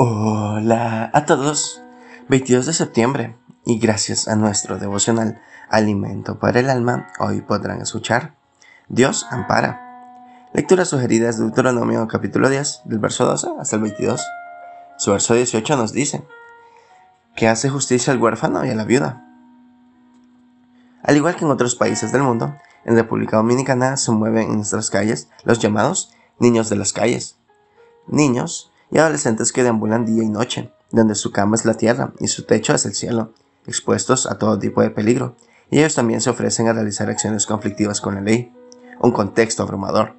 Hola a todos, 22 de septiembre y gracias a nuestro devocional Alimento para el Alma, hoy podrán escuchar Dios ampara. Lectura sugerida es Deuteronomio capítulo 10, del verso 12 hasta el 22. Su verso 18 nos dice, que hace justicia al huérfano y a la viuda. Al igual que en otros países del mundo, en República Dominicana se mueven en nuestras calles los llamados niños de las calles. Niños y adolescentes que deambulan día y noche, donde su cama es la tierra y su techo es el cielo, expuestos a todo tipo de peligro, y ellos también se ofrecen a realizar acciones conflictivas con la ley, un contexto abrumador.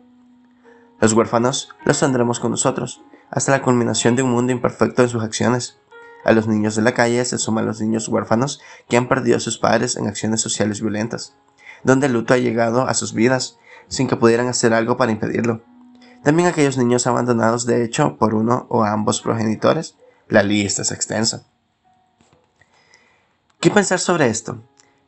Los huérfanos los tendremos con nosotros, hasta la culminación de un mundo imperfecto en sus acciones. A los niños de la calle se suman los niños huérfanos que han perdido a sus padres en acciones sociales violentas, donde el luto ha llegado a sus vidas sin que pudieran hacer algo para impedirlo. También aquellos niños abandonados de hecho por uno o ambos progenitores. La lista es extensa. ¿Qué pensar sobre esto?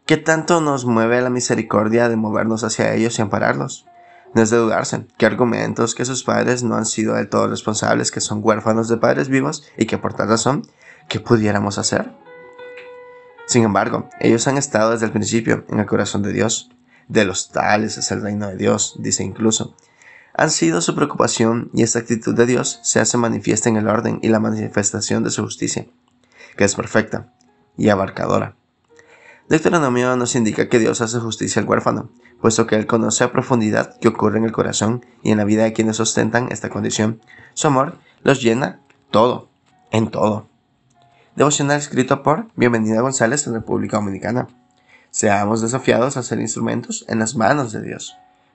¿Qué tanto nos mueve la misericordia de movernos hacia ellos y ampararlos? No es de dudarse que argumentos que sus padres no han sido del todo responsables, que son huérfanos de padres vivos y que por tal razón, ¿qué pudiéramos hacer? Sin embargo, ellos han estado desde el principio en el corazón de Dios. De los tales es el reino de Dios, dice incluso han sido su preocupación y esta actitud de Dios se hace manifiesta en el orden y la manifestación de su justicia, que es perfecta y abarcadora. Deuteronomio nos indica que Dios hace justicia al huérfano, puesto que Él conoce a profundidad qué ocurre en el corazón y en la vida de quienes ostentan esta condición. Su amor los llena todo, en todo. Devocional escrito por Bienvenida González de República Dominicana. Seamos desafiados a ser instrumentos en las manos de Dios.